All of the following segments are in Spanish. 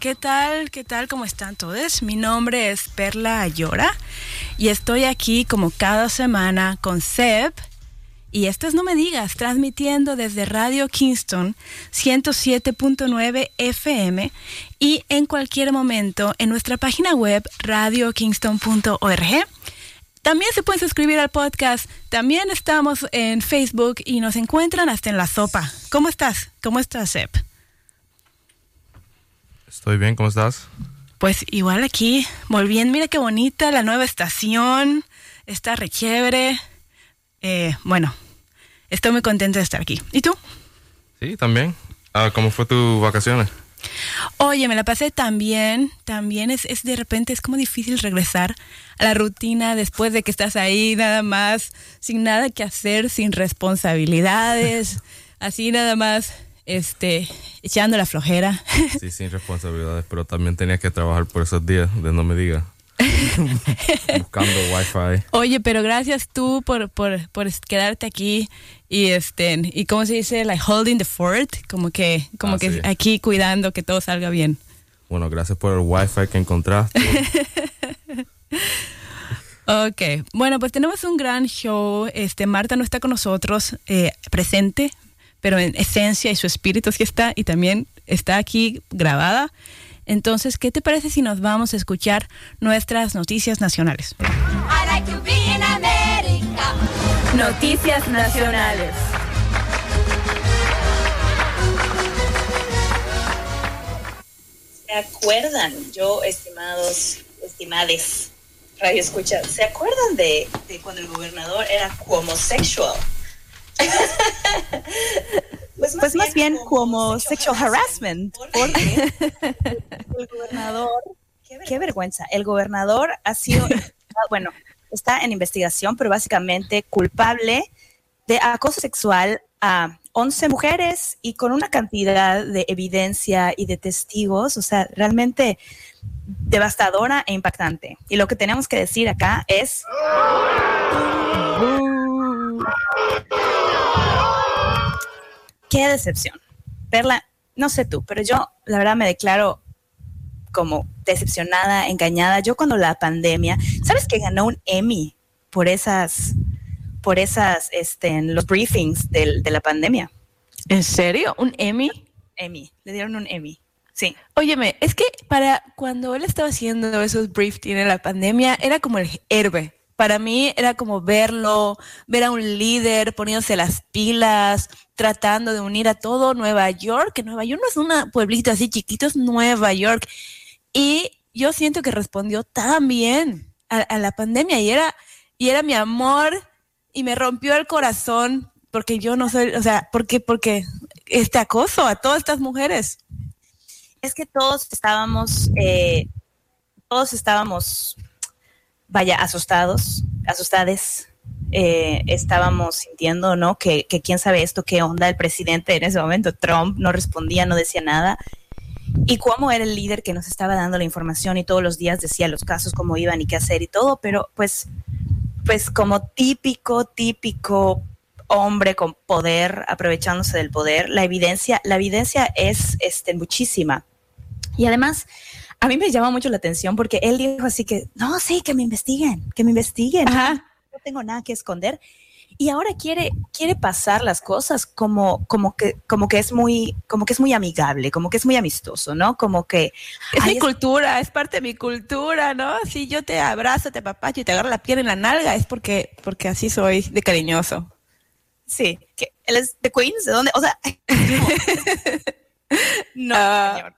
¿Qué tal? ¿Qué tal? ¿Cómo están todos? Mi nombre es Perla Ayora y estoy aquí como cada semana con Seb. Y esto es No Me Digas, transmitiendo desde Radio Kingston 107.9 FM y en cualquier momento en nuestra página web radiokingston.org. También se pueden suscribir al podcast. También estamos en Facebook y nos encuentran hasta en la sopa. ¿Cómo estás? ¿Cómo estás, Seb? Estoy bien, ¿cómo estás? Pues igual aquí, volviendo, mira qué bonita la nueva estación, está re chévere. Eh, bueno, estoy muy contenta de estar aquí. ¿Y tú? Sí, también. Ah, ¿Cómo fue tu vacaciones? Oye, me la pasé tan bien, también es, es de repente, es como difícil regresar a la rutina después de que estás ahí nada más, sin nada que hacer, sin responsabilidades, así nada más este, echando la flojera. Sí, sin responsabilidades, pero también tenía que trabajar por esos días, de no me diga. Buscando wifi. Oye, pero gracias tú por, por, por, quedarte aquí y este, y cómo se dice, like holding the fort, como que, como Ah, que sí. aquí cuidando que todo salga bien. Bueno, gracias por el wifi que encontraste. Ok, bueno, pues tenemos un gran show. Este, Marta no está con nosotros eh, presente, pero en esencia y su espíritu sí está y también está aquí grabada. Entonces, ¿qué te parece si nos vamos a escuchar nuestras noticias nacionales? I like to be in America. Noticias nacionales. ¿Se acuerdan, yo, estimados, estimades, radio escucha, ¿se acuerdan de, de cuando el gobernador era homosexual? pues, Pues más bien como sexual harassment, porque el gobernador, qué vergüenza, el gobernador ha sido, bueno, está en investigación, pero básicamente culpable de acoso sexual a 11 mujeres y con una cantidad de evidencia y de testigos, o sea, realmente devastadora e impactante. Y lo que tenemos que decir acá es... Qué decepción. Perla, no sé tú, pero yo la verdad me declaro como decepcionada, engañada. Yo cuando la pandemia, ¿sabes que ganó un Emmy por esas, por esas, este, los briefings del- de la pandemia? ¿En serio? ¿Un Emmy? Emmy, le dieron un Emmy. Sí. Óyeme, es que para cuando él estaba haciendo esos briefs en la pandemia, era como el héroe. Para mí era como verlo, ver a un líder poniéndose las pilas, tratando de unir a todo Nueva York, que Nueva York no es un pueblito así chiquito, es Nueva York. Y yo siento que respondió tan bien a, a la pandemia y era, y era mi amor y me rompió el corazón porque yo no soy, o sea, porque, porque este acoso a todas estas mujeres. Es que todos estábamos, eh, todos estábamos, vaya, asustados, asustades. eh, estábamos sintiendo, ¿no? Que, que quién sabe esto, qué onda el presidente en ese momento, Trump, no respondía, no decía nada. Y cómo era el líder que nos estaba dando la información y todos los días decía los casos, cómo iban y qué hacer y todo, pero pues, pues como típico, típico hombre con poder, aprovechándose del poder, la evidencia, la evidencia es este, muchísima. Y además, a mí me llama mucho la atención porque él dijo así que, no, sí, que me investiguen, que me investiguen. Ajá. No tengo nada que esconder. Y ahora quiere, quiere pasar las cosas como, como que, como que es muy, como que es muy amigable, como que es muy amistoso, ¿no? Como que Es mi cultura, es parte de mi cultura, ¿no? Si yo te abrazo, te papacho y te agarro la piel en la nalga, es porque, porque así soy de cariñoso. sí, que él es de Queens, ¿de dónde? O sea, no, señor.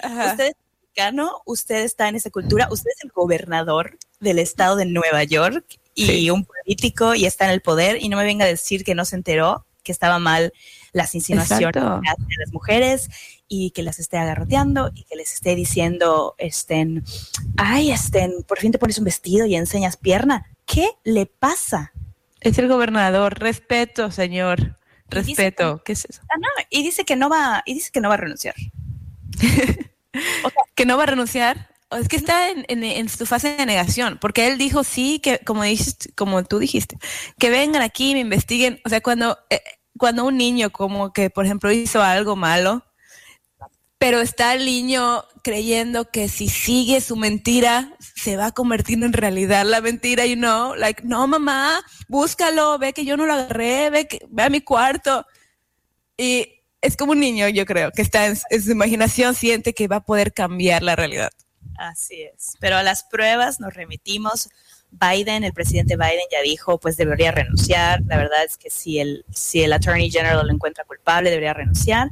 Ajá. Usted es mexicano, usted está en esa cultura, usted es el gobernador del estado de Nueva York y Sí. un político y está en el poder y no me venga a decir que no se enteró que estaba mal las insinuaciones a las mujeres y que las esté agarroteando y que les esté diciendo, estén, ay, estén, por fin te pones un vestido y enseñas pierna. ¿Qué le pasa? Es el gobernador. Respeto, señor. Respeto. ¿Qué es eso? Ah, no, y dice que no va, y dice que no va a renunciar. Que no va a renunciar. O Es que está en, en- en su fase de negación, porque él dijo sí, que como dijiste, como tú dijiste, que vengan aquí me investiguen. O sea, cuando, eh, cuando un niño como que, por ejemplo, hizo algo malo, pero está el niño creyendo que si sigue su mentira, se va a convertir en realidad la mentira, y no, like, no, mamá, búscalo, ve que yo no lo agarré, ve, que, ve a mi cuarto. Y es como un niño, yo creo, que está en, en su imaginación, siente que va a poder cambiar la realidad. Así es. Pero a las pruebas nos remitimos. Biden, el presidente Biden ya dijo, pues debería renunciar. La verdad es que si el, si el Attorney General lo encuentra culpable, debería renunciar.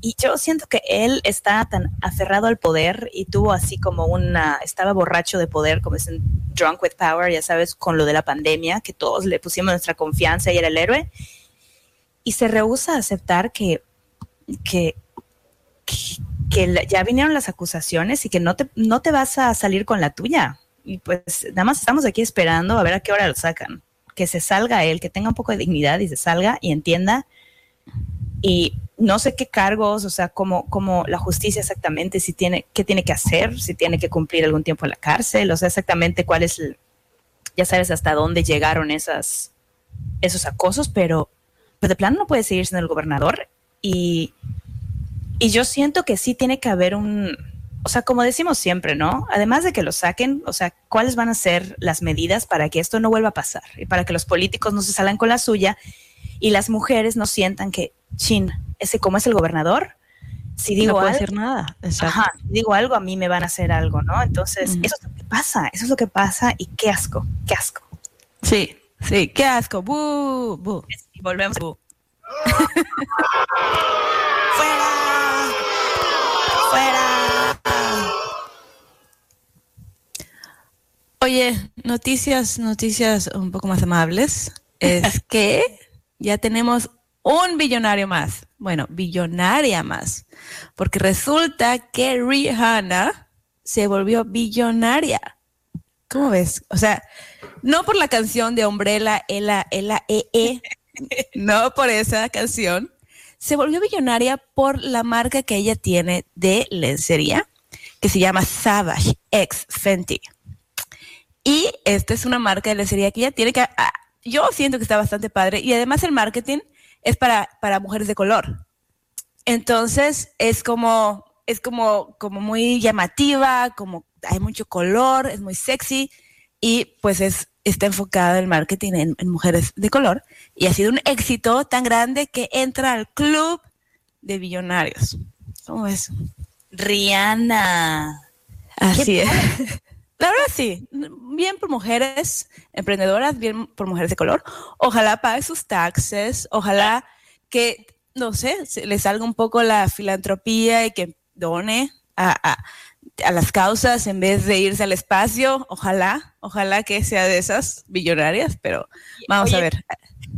Y yo siento que él está tan aferrado al poder y tuvo así como una, estaba borracho de poder, como dicen, drunk with power, ya sabes, con lo de la pandemia, que todos le pusimos nuestra confianza y era el héroe. Y se rehúsa a aceptar que, que, que, ya vinieron las acusaciones y que no te, no te vas a salir con la tuya. Y pues nada más estamos aquí esperando a ver a qué hora lo sacan. Que se salga él, que tenga un poco de dignidad y se salga y entienda. Y no sé qué cargos, o sea, como, como la justicia exactamente, si tiene, qué tiene que hacer, si tiene que cumplir algún tiempo en la cárcel, o sea, exactamente cuál es, el- ya sabes hasta dónde llegaron esas, esos acosos, pero, pero de plano no puede seguir siendo el gobernador. Y, y yo siento que sí tiene que haber un, o sea, como decimos siempre, ¿no? Además de que lo saquen, o sea, ¿cuáles van a ser las medidas para que esto no vuelva a pasar? Y para que los políticos no se salgan con la suya y las mujeres no sientan que, chin, ese como es el gobernador, si digo no puede algo, hacer nada. Ajá, si digo algo, a mí me van a hacer algo, ¿no? Entonces, eso es lo que pasa, eso es lo que pasa y qué asco, qué asco. Sí, sí, qué asco. Bu, bu. Y volvemos. ¡Fuera! ¡Fuera! Oye, noticias, noticias un poco más amables. Es que ya tenemos un billonario más. Bueno, billonaria más. Porque resulta que Rihanna se volvió billonaria. ¿Cómo ves? O sea, no por la canción de Umbrella, Ela, Ela, E, E. No por esa canción. Se volvió billonaria por la marca que ella tiene de lencería, que se llama Savage X Fenty. Y esta es una marca de lencería que ella tiene que... ah, yo siento que está bastante padre. Y además el marketing es para, para mujeres de color. Entonces es como, es como, como muy llamativa, como hay mucho color, es muy sexy y pues es, está enfocada el marketing en mujeres de color y ha sido un éxito tan grande que entra al club de billonarios. ¿Cómo ves? Rihanna. Así es. La verdad sí, bien por mujeres emprendedoras, bien por mujeres de color. Ojalá pague sus taxes, ojalá que, no sé, le salga un poco la filantropía y que done a, a- a las causas en vez de irse al espacio. Ojalá, ojalá que sea de esas billonarias, pero vamos Oye, a ver.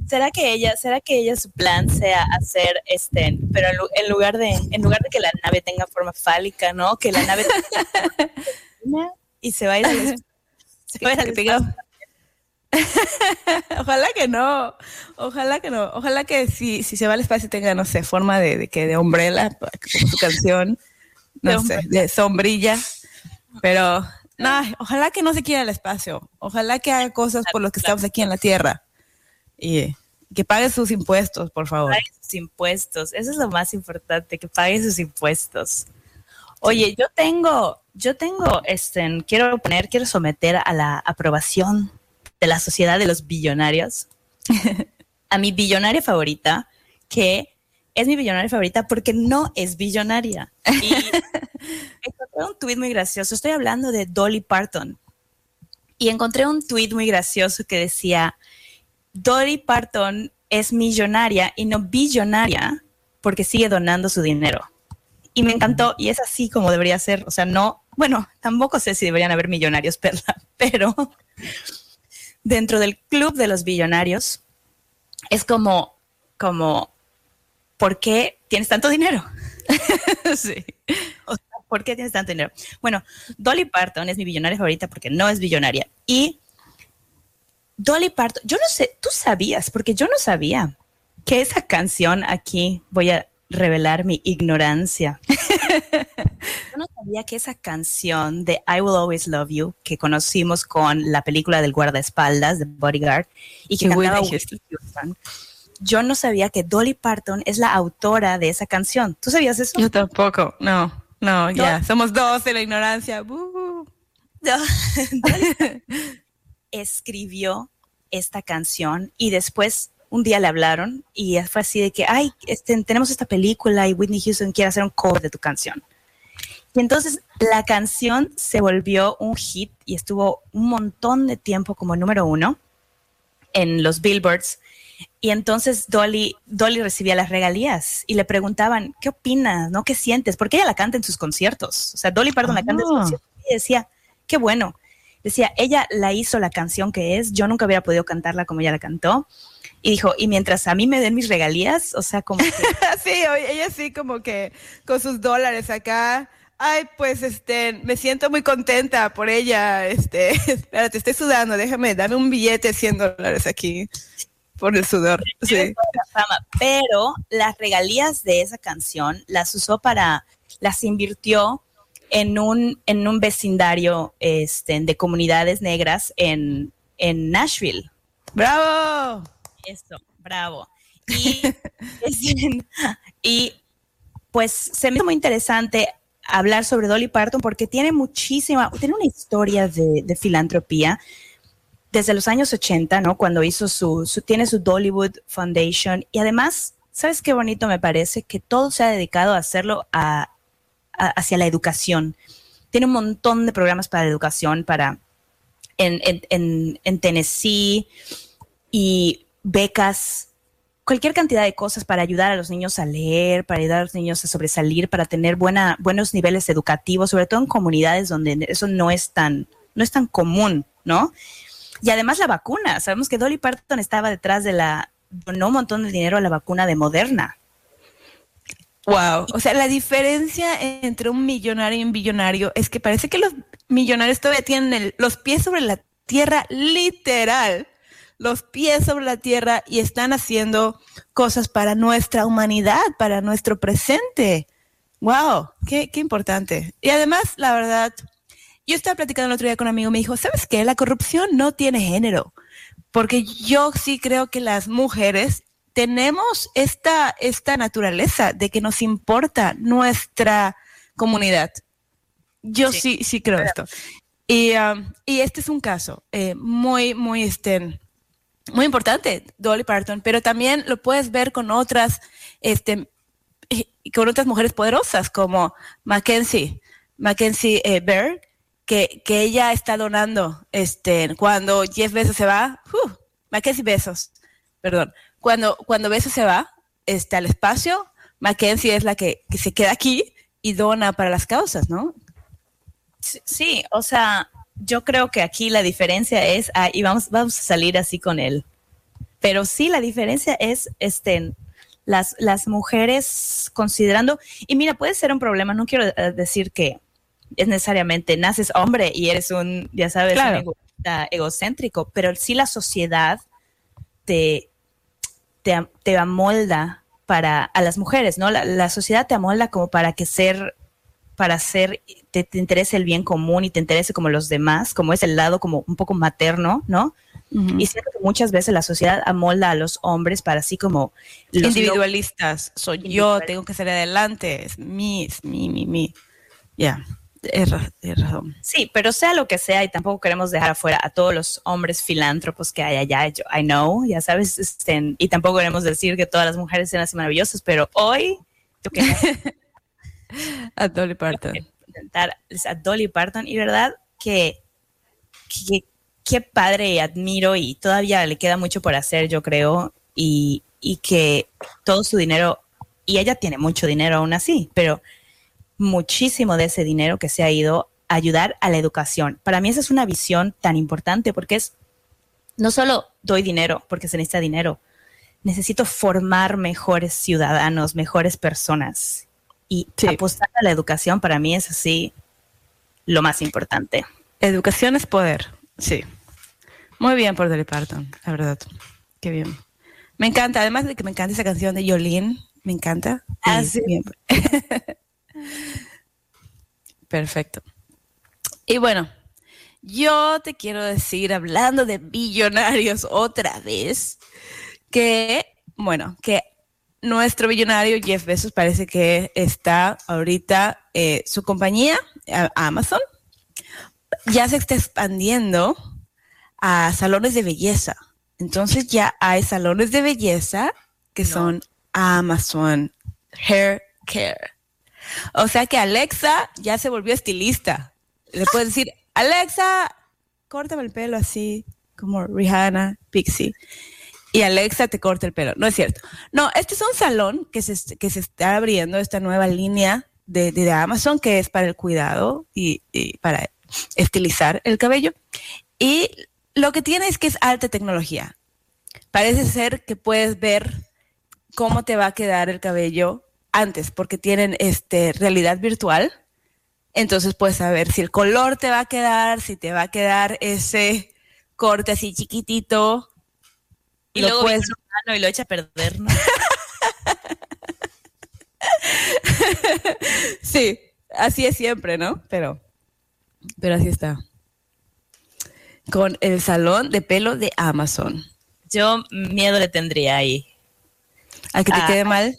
¿Será que ella, será que ella su plan sea hacer este, pero en, lu- en lugar de, en lugar de que la nave tenga forma fálica, ¿no? Que la nave tenga y se va a ir al espacio. Se va a ir al Que tenga- espacio. Ojalá que no, ojalá que no, ojalá que si, si se va al espacio tenga, no sé, forma de, de que de umbrella, como su canción, De no sé, de sombrilla, pero no, ojalá que no se quiera al espacio, ojalá que haga cosas por lo que estamos aquí en la Tierra y que pague sus impuestos, por favor. pague sus impuestos. Eso es lo más importante, que pague sus impuestos. Oye, yo tengo, yo tengo, este, quiero poner, quiero someter a la aprobación de la sociedad de los billonarios a mi billonaria favorita, que es mi billonaria favorita porque no es billonaria. Y encontré un tuit muy gracioso. Estoy hablando de Dolly Parton. Y encontré un tuit muy gracioso que decía, Dolly Parton es millonaria y no billonaria porque sigue donando su dinero. Y me encantó, y es así como debería ser. O sea, no, bueno, tampoco sé si deberían haber millonarios, Perla, pero dentro del club de los billonarios es como como, ¿por qué tienes tanto dinero? sí. ¿Por qué tienes tanto dinero? Bueno, Dolly Parton es mi billonaria favorita porque no es billonaria. Y Dolly Parton, yo no sé, tú sabías, porque yo no sabía que esa canción aquí, voy a revelar mi ignorancia. yo no sabía que esa canción de I Will Always Love You, que conocimos con la película del guardaespaldas de Bodyguard y que Qué cantaba Whitney Houston, yo no sabía que Dolly Parton es la autora de esa canción. ¿Tú sabías eso? Yo tampoco. No, no, ya. Somos dos de la ignorancia. Uh. Dolly escribió esta canción y después un día le hablaron y fue así de que, ay, este, tenemos esta película y Whitney Houston quiere hacer un cover de tu canción. Y entonces la canción se volvió un hit y estuvo un montón de tiempo como número uno en los billboards. Y entonces Dolly, Dolly recibía las regalías y le preguntaban, ¿qué opinas? ¿No? ¿Qué sientes? Porque ella la canta en sus conciertos. O sea, Dolly Parton la canta en sus Ah. conciertos. Y decía, qué bueno. Decía, ella la hizo la canción que es, yo nunca hubiera podido cantarla como ella la cantó. Y dijo, y mientras a mí me den mis regalías, o sea, como que sí, ella sí como que con sus dólares acá. Ay, pues este, me siento muy contenta por ella. Este, espérate, estoy sudando, déjame, dame un billete de 100 dólares aquí por el sudor. Sí. pero las regalías de esa canción las usó para, las invirtió en un, en un vecindario este, de comunidades negras en, en Nashville. ¡Bravo! Eso, bravo. Y, y pues se me hizo muy interesante hablar sobre Dolly Parton porque tiene muchísima, tiene una historia de, de filantropía desde los años 80, ¿no? Cuando hizo su, su, tiene su Dollywood Foundation y además, ¿sabes qué bonito me parece? Que todo se ha dedicado a hacerlo a, hacia la educación. Tiene un montón de programas para la educación, para en, en, en, en Tennessee y becas, cualquier cantidad de cosas para ayudar a los niños a leer, para ayudar a los niños a sobresalir, para tener buena, buenos niveles educativos, sobre todo en comunidades donde eso no es tan, no es tan común, ¿no? Y además la vacuna, sabemos que Dolly Parton estaba detrás de la, donó un montón de dinero a la vacuna de Moderna. Wow, o sea, la diferencia entre un millonario y un billonario es que parece que los millonarios todavía tienen los pies sobre la tierra, literal, los pies sobre la tierra y están haciendo cosas para nuestra humanidad, para nuestro presente. Wow, qué, qué importante. Y además, la verdad, yo estaba platicando el otro día con un amigo, me dijo, ¿sabes qué? La corrupción no tiene género, porque yo sí creo que las mujeres tenemos esta, esta naturaleza de que nos importa nuestra comunidad. Yo sí, sí, sí creo esto. Y, um, y, este es un caso eh, muy, muy, este, muy importante, Dolly Parton, pero también lo puedes ver con otras, este, con otras mujeres poderosas como Mackenzie, Mackenzie eh, Berg, que, que, ella está donando, este, cuando Jeff Bezos se va, uh, Mackenzie Bezos, perdón, cuando, cuando Bezos se va este, al espacio, Mackenzie es la que, que, se queda aquí y dona para las causas, ¿no? Sí, o sea, yo creo que aquí la diferencia es, ah, y vamos, vamos a salir así con él, pero sí la diferencia es, este, las, las mujeres considerando, y mira, puede ser un problema, no quiero decir que es necesariamente naces hombre y eres un, ya sabes, claro. un egocéntrico, pero sí la sociedad te, te, te amolda para a las mujeres, ¿no? La, la, sociedad te amolda como para que ser, para ser, te, te, interese el bien común y te interese como los demás, como es el lado como un poco materno, ¿no? Uh -huh. Y siento que muchas veces la sociedad amolda a los hombres para así como los individualistas. Soy yo, tengo que ser adelante, es mi, es mi, mi, mi. Ya. Yeah. Es, razón. Sí, pero sea lo que sea, y tampoco queremos dejar afuera a todos los hombres filántropos que hay allá. Yo, I know, ya sabes, este, y tampoco queremos decir que todas las mujeres sean así maravillosas, pero hoy yo quería a Dolly Parton. A Dolly Parton, y verdad que, que, que padre y admiro, y todavía le queda mucho por hacer, yo creo, y, y que todo su dinero, y ella tiene mucho dinero aún así, pero muchísimo de ese dinero que se ha ido a ayudar a la educación. Para mí esa es una visión tan importante porque es, no solo doy dinero porque se necesita dinero, necesito formar mejores ciudadanos, mejores personas. Y apostar a la educación para mí es así lo más importante. Educación es poder, sí. Muy bien por Dolly Parton, la verdad. Qué bien. Me encanta, además de que me encanta esa canción de Yolene, me encanta. Ah, Y sí. bien. Perfecto. Y bueno, yo te quiero decir, hablando de billonarios otra vez, que, bueno, que nuestro billonario Jeff Bezos parece que está ahorita, eh, su compañía, Amazon, ya se está expandiendo a salones de belleza. Entonces ya hay salones de belleza que son Amazon Hair Care. O sea que Alexa ya se volvió estilista. Le puedes decir, Alexa, córtame el pelo así, como Rihanna, Pixie. Y Alexa te corta el pelo. No es cierto. No, este es un salón que se, que se está abriendo, esta nueva línea de, de Amazon, que es para el cuidado y, y para estilizar el cabello. Y lo que tiene es que es alta tecnología. Parece ser que puedes ver cómo te va a quedar el cabello antes, porque tienen este, realidad virtual. Entonces puedes saber si el color te va a quedar, si te va a quedar ese corte así chiquitito. Y Lo luego puedes- y lo echa a perder, ¿no? Sí, así es siempre, ¿no? Pero, pero así está. Con el salón de pelo de Amazon. Yo miedo le tendría ahí. ¿A que te Ah. quede mal?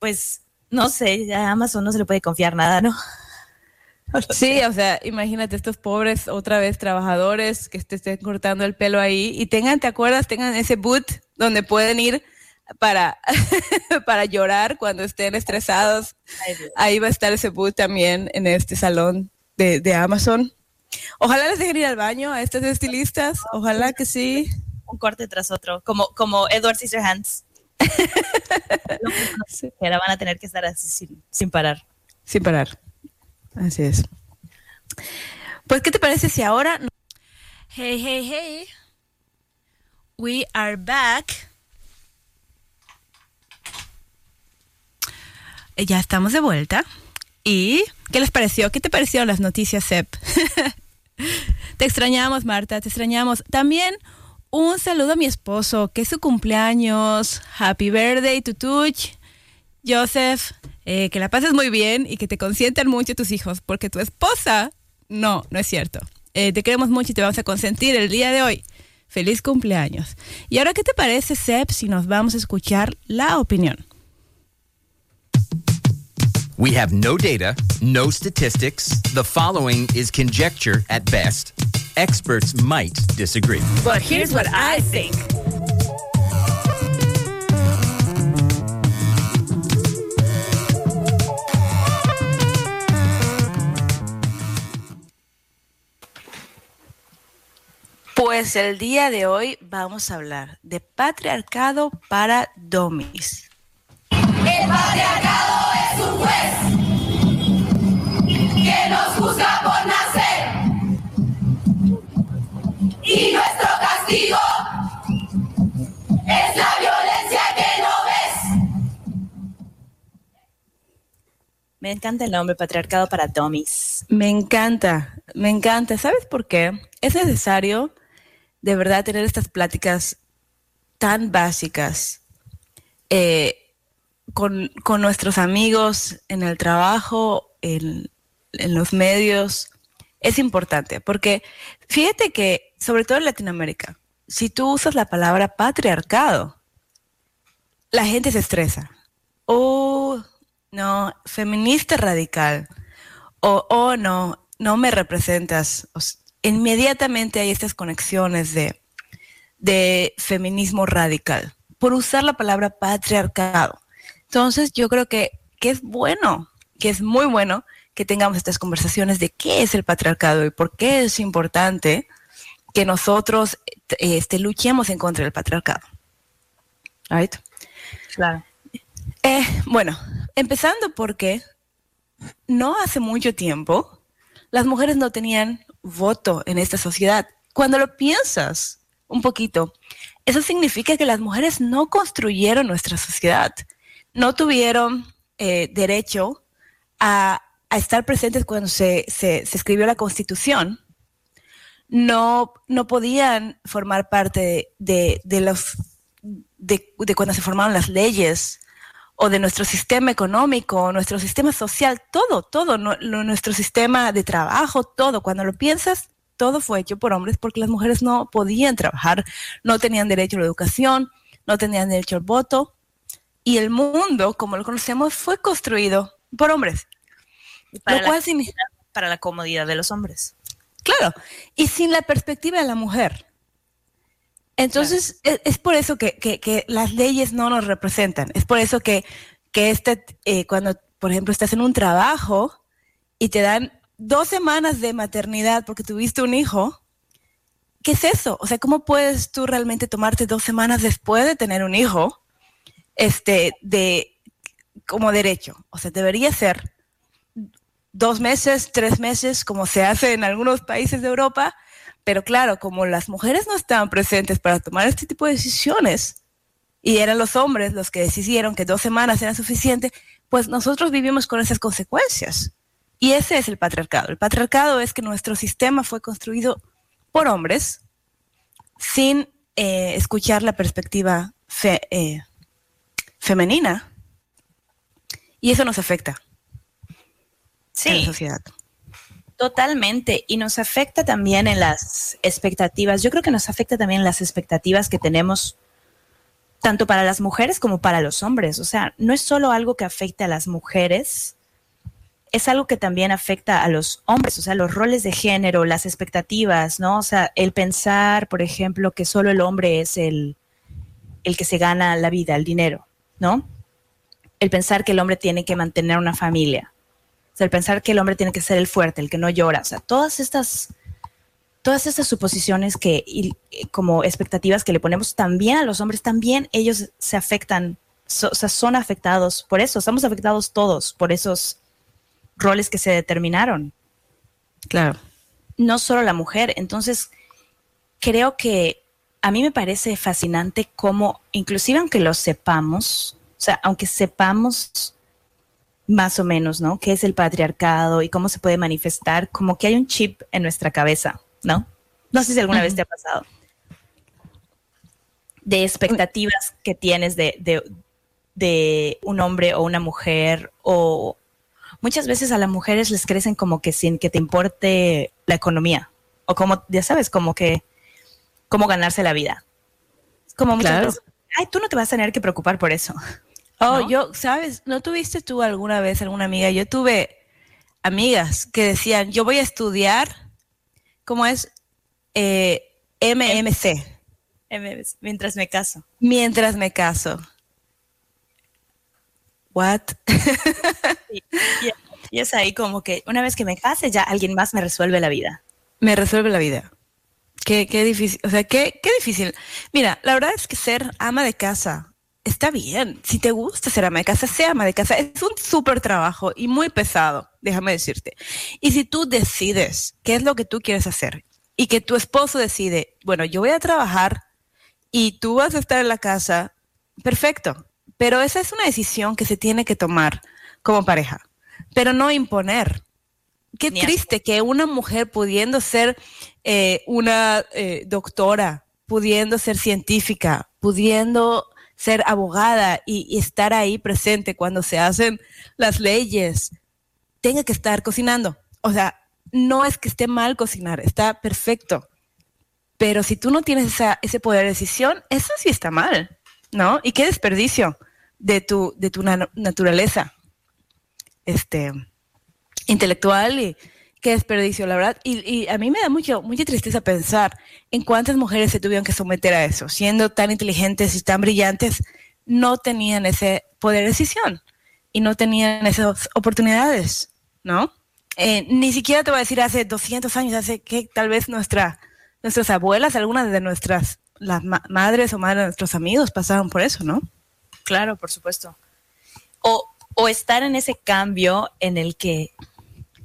Pues no sé, a Amazon no se le puede confiar nada, ¿no? Sí, o sea, imagínate estos pobres otra vez trabajadores que te estén cortando el pelo ahí y tengan, ¿te acuerdas? Tengan ese boot donde pueden ir para, para llorar cuando estén estresados. Ahí va a estar ese boot también en este salón de, de Amazon. Ojalá les dejen ir al baño a estos estilistas. Ojalá que sí. Un corte tras otro, como, como Edward Scissorhands. Sí. Ahora van a tener que estar así sin, sin parar. Sin parar. Así es. Pues, ¿qué te parece si ahora... Hey, hey, hey. We are back. Eh, Ya estamos de vuelta. ¿Y qué les pareció? ¿Qué te parecieron las noticias, Sep? te extrañamos, Marta, te extrañamos. También un saludo a mi esposo, que es su cumpleaños. Happy birthday to Tuch. Joseph, eh, que la pases muy bien y que te consientan mucho tus hijos, porque tu esposa, no, no es cierto. Eh, te queremos mucho y te vamos a consentir el día de hoy. Feliz cumpleaños. Y ahora, ¿qué te parece, Seb, si nos vamos a escuchar la opinión? We have no data, no statistics. The following is conjecture at best. Experts might disagree. But here's what I think. Pues el día de hoy vamos a hablar de patriarcado para domis. El patriarcado es un juez que nos juzga Y nuestro castigo es la violencia que no ves. Me encanta el nombre patriarcado para dummies. Me encanta, me encanta. ¿Sabes por qué? Es necesario de verdad tener estas pláticas tan básicas eh, con, con nuestros amigos en el trabajo, en, en los medios. Es importante porque fíjate que, sobre todo en Latinoamérica, si tú usas la palabra patriarcado, la gente se estresa. Oh, no, feminista radical. O, oh, no, no me representas. Inmediatamente hay estas conexiones de, de feminismo radical por usar la palabra patriarcado. Entonces yo creo que, que es bueno, que es muy bueno que tengamos estas conversaciones de qué es el patriarcado y por qué es importante que nosotros eh, este, luchemos en contra del patriarcado. Right? Claro. Eh, bueno, empezando porque no hace mucho tiempo las mujeres no tenían voto en esta sociedad. Cuando lo piensas un poquito, eso significa que las mujeres no construyeron nuestra sociedad, no tuvieron eh, derecho a, estar presentes cuando se, escribió la constitución, no, no podían formar parte de, los de, cuando se formaron las leyes o de nuestro sistema económico, nuestro sistema social, todo, todo, nuestro sistema de trabajo, todo. Cuando lo piensas, todo fue hecho por hombres porque las mujeres no podían trabajar, no tenían derecho a la educación, no tenían derecho al voto. Y el mundo, como lo conocemos, fue construido por hombres. para, la, para la comodidad de los hombres. Claro, y sin la perspectiva de la mujer. Entonces, es, por eso que, las leyes no nos representan. Es por eso que, este, eh, cuando, por ejemplo, estás en un trabajo y te dan dos semanas de maternidad porque tuviste un hijo, ¿qué es eso? O sea, ¿cómo puedes tú realmente tomarte dos semanas después de tener un hijo este, de, como derecho? O sea, debería ser dos meses, tres meses, como se hace en algunos países de Europa, pero claro, como las mujeres no estaban presentes para tomar este tipo de decisiones y eran los hombres los que decidieron que dos semanas era suficiente, pues nosotros vivimos con esas consecuencias. Y ese es el patriarcado. El patriarcado es que nuestro sistema fue construido por hombres sin eh, escuchar la perspectiva eh, femenina. Y eso nos afecta sí. en la sociedad. Totalmente. Y nos afecta también en las expectativas. Yo creo que nos afecta también en las expectativas que tenemos tanto para las mujeres como para los hombres. O sea, no es solo algo que afecte a las mujeres, es algo que también afecta a los hombres, o sea, los roles de género, las expectativas, ¿no? O sea, el pensar, por ejemplo, que solo el hombre es el, el que se gana la vida, el dinero, ¿no? El pensar que el hombre tiene que mantener una familia, el pensar que el hombre tiene que ser el fuerte, el que no llora, o sea, todas estas, todas estas suposiciones que, como expectativas que le ponemos también a los hombres, también ellos se afectan, o sea, son afectados por eso, estamos afectados todos por esos roles que se determinaron. Claro. No solo la mujer, entonces creo que a mí me parece fascinante cómo, inclusive aunque lo sepamos, o sea, aunque sepamos más o menos, ¿no? ¿Qué es el patriarcado y cómo se puede manifestar? Como que hay un chip en nuestra cabeza, ¿no? No sé si alguna vez te ha pasado. De expectativas que tienes de, de, un hombre o una mujer o muchas veces a las mujeres les crecen como que sin que te importe la economía o como, ya sabes, como que cómo ganarse la vida. Como muchas veces, ay, tú no te vas a tener que preocupar por eso. Oh, yo, ¿sabes? ¿No tuviste tú alguna vez alguna amiga? Yo tuve amigas que decían, yo voy a estudiar, ¿cómo es? Eh, MMC. Mientras me caso. Mientras me caso. What? y, es ahí como que una vez que me case ya alguien más me resuelve la vida. Me resuelve la vida. Qué, qué difícil, o sea, qué, qué difícil. Mira, la verdad es que ser ama de casa está bien. Si te gusta ser ama de casa, sea ama de casa. Es un súper trabajo y muy pesado, déjame decirte. Y si tú decides qué es lo que tú quieres hacer y que tu esposo decide, bueno, yo voy a trabajar y tú vas a estar en la casa, perfecto. Pero esa es una decisión que se tiene que tomar como pareja, pero no imponer. Qué triste que una mujer pudiendo ser eh, una eh, doctora, pudiendo ser científica, pudiendo ser abogada y, estar ahí presente cuando se hacen las leyes, tenga que estar cocinando. O sea, no es que esté mal cocinar, está perfecto. Pero si tú no tienes ese poder de decisión, eso sí está mal, ¿no? Y qué desperdicio de tu, de tu naturaleza este, intelectual y, qué desperdicio, la verdad. Y, a mí me da mucho, mucha tristeza pensar en cuántas mujeres se tuvieron que someter a eso, siendo tan inteligentes y tan brillantes, no tenían ese poder de decisión y no tenían esas oportunidades, ¿no? Eh, ni siquiera te voy a decir hace 200 años, hace que tal vez nuestra, nuestras abuelas, algunas de nuestras las madres o madres de nuestros amigos pasaron por eso, ¿no? Claro, por supuesto. O estar en ese cambio en el que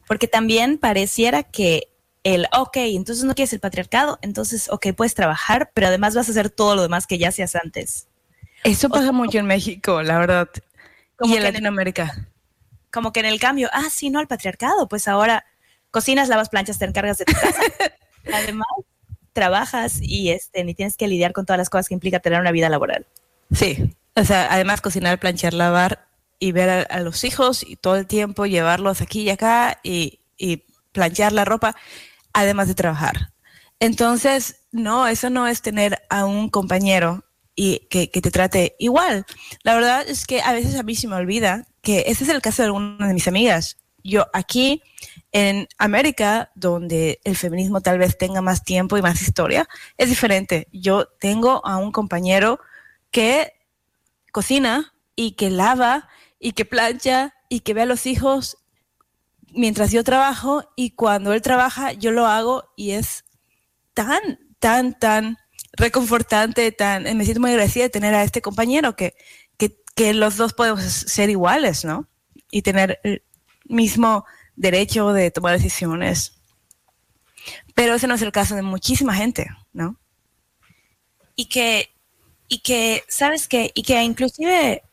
porque también pareciera que el, ok, entonces no quieres el patriarcado, entonces, ok, puedes trabajar, pero además vas a hacer todo lo demás que ya hacías antes. Eso pasa mucho en México, la verdad. Como y en Latinoamérica. Como que en el cambio, ah, sí, no al patriarcado, pues ahora cocinas, lavas planchas, te encargas de tu casa. además, trabajas y este, ni tienes que lidiar con todas las cosas que implica tener una vida laboral. Sí. O sea, además cocinar, planchar, lavar y ver a, los hijos y todo el tiempo llevarlos aquí y acá y, y planchar la ropa, además de trabajar. Entonces, no, eso no es tener a un compañero y que, que te trate igual. La verdad es que a veces a mí se me olvida que ese es el caso de algunas de mis amigas. Yo aquí en América, donde el feminismo tal vez tenga más tiempo y más historia, es diferente. Yo tengo a un compañero que cocina y que lava y que plancha y que ve a los hijos mientras yo trabajo y cuando él trabaja yo lo hago y es tan, tan, tan reconfortante, tan, me siento muy agradecida de tener a este compañero que, que, los dos podemos ser iguales, ¿no? Y tener el mismo derecho de tomar decisiones. Pero ese no es el caso de muchísima gente, ¿no? y que, y que, ¿sabes qué? Y que inclusive,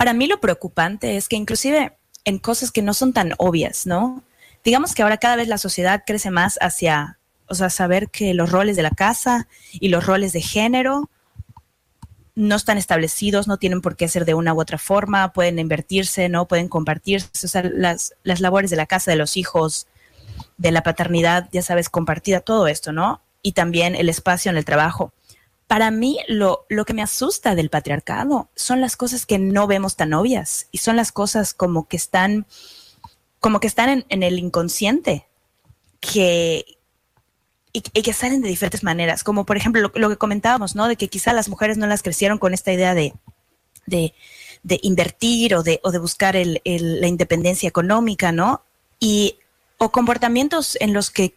para mí lo preocupante es que inclusive en cosas que no son tan obvias, ¿no? Digamos que ahora cada vez la sociedad crece más hacia, o sea, saber que los roles de la casa y los roles de género no están establecidos, no tienen por qué ser de una u otra forma, pueden invertirse, ¿no? Pueden compartirse, o sea, las, las labores de la casa, de los hijos, de la paternidad, ya sabes, compartida, todo esto, ¿no? Y también el espacio en el trabajo. Para mí, lo, lo que me asusta del patriarcado son las cosas que no vemos tan obvias y son las cosas como que están, como que están en, el inconsciente, que, y, que salen de diferentes maneras, como por ejemplo lo, que comentábamos, ¿no? De que quizá las mujeres no las crecieron con esta idea de, de, de invertir o de, o de buscar el- la independencia económica, ¿no? Y, o comportamientos en los que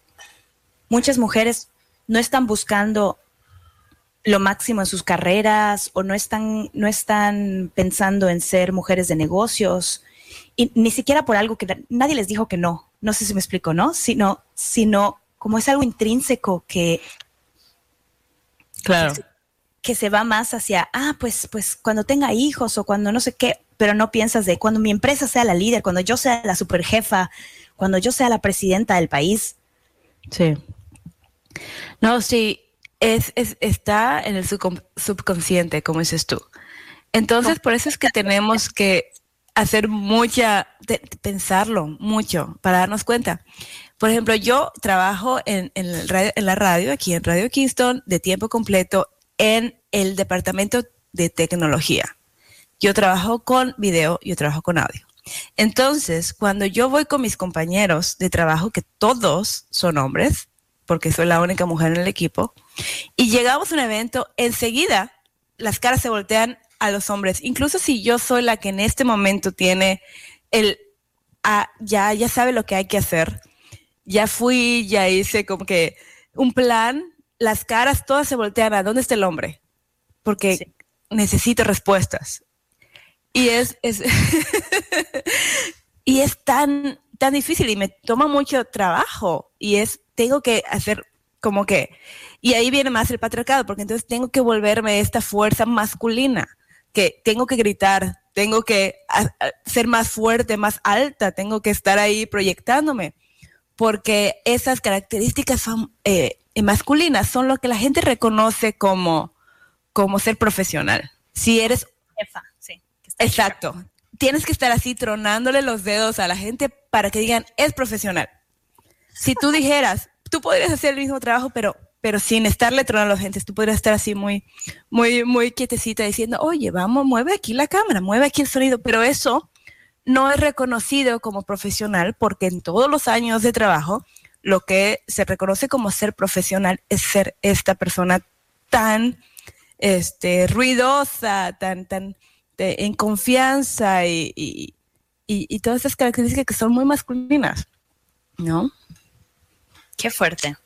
muchas mujeres no están buscando lo máximo en sus carreras o no están, no están pensando en ser mujeres de negocios y ni siquiera por algo que na- nadie les dijo que no, no sé si me explico, ¿no? Sino, sino como es algo intrínseco que, Claro. que se va más hacia, ah, pues, pues cuando tenga hijos o cuando no sé qué, pero no piensas de cuando mi empresa sea la líder, cuando yo sea la superjefa, cuando yo sea la presidenta del país. Sí. No, sí, es, es- está en el subcon- subconsciente, como dices tú. Entonces, por eso es que tenemos que hacer mucha, pensarlo mucho para darnos cuenta. Por ejemplo, yo trabajo en, radio- en la radio, aquí en Radio Kingston, de tiempo completo en el departamento de tecnología. Yo trabajo con video, yo trabajo con audio. Entonces, cuando yo voy con mis compañeros de trabajo, que todos son hombres, porque soy la única mujer en el equipo, y llegamos a un evento, enseguida las caras se voltean a los hombres, incluso si yo soy la que en este momento tiene el, ah, ya, ya sabe lo que hay que hacer, ya fui, ya hice como que un plan, las caras todas se voltean a dónde está el hombre, porque Sí. necesito respuestas. Y es, es y es tan, tan difícil y me toma mucho trabajo y es, tengo que hacer como que, y ahí viene más el patriarcado, porque entonces tengo que volverme esta fuerza masculina, que tengo que gritar, tengo que ser más fuerte, más alta, tengo que estar ahí proyectándome, porque esas características eh, masculinas son lo que la gente reconoce como, como ser profesional. Si eres Jefa, sí. Exacto. Tienes que estar así tronándole los dedos a la gente para que digan, es profesional. Si tú dijeras, tú podrías hacer el mismo trabajo, pero, pero sin estarle tronando a la gente, tú podrías estar así muy, muy, muy quietecita diciendo, oye, vamos, mueve aquí la cámara, mueve aquí el sonido, pero eso no es reconocido como profesional porque en todos los años de trabajo, lo que se reconoce como ser profesional es ser esta persona tan este, ruidosa, tan, tan de- en confianza y, y, y- y todas esas características que son muy masculinas, ¿no? Qué fuerte.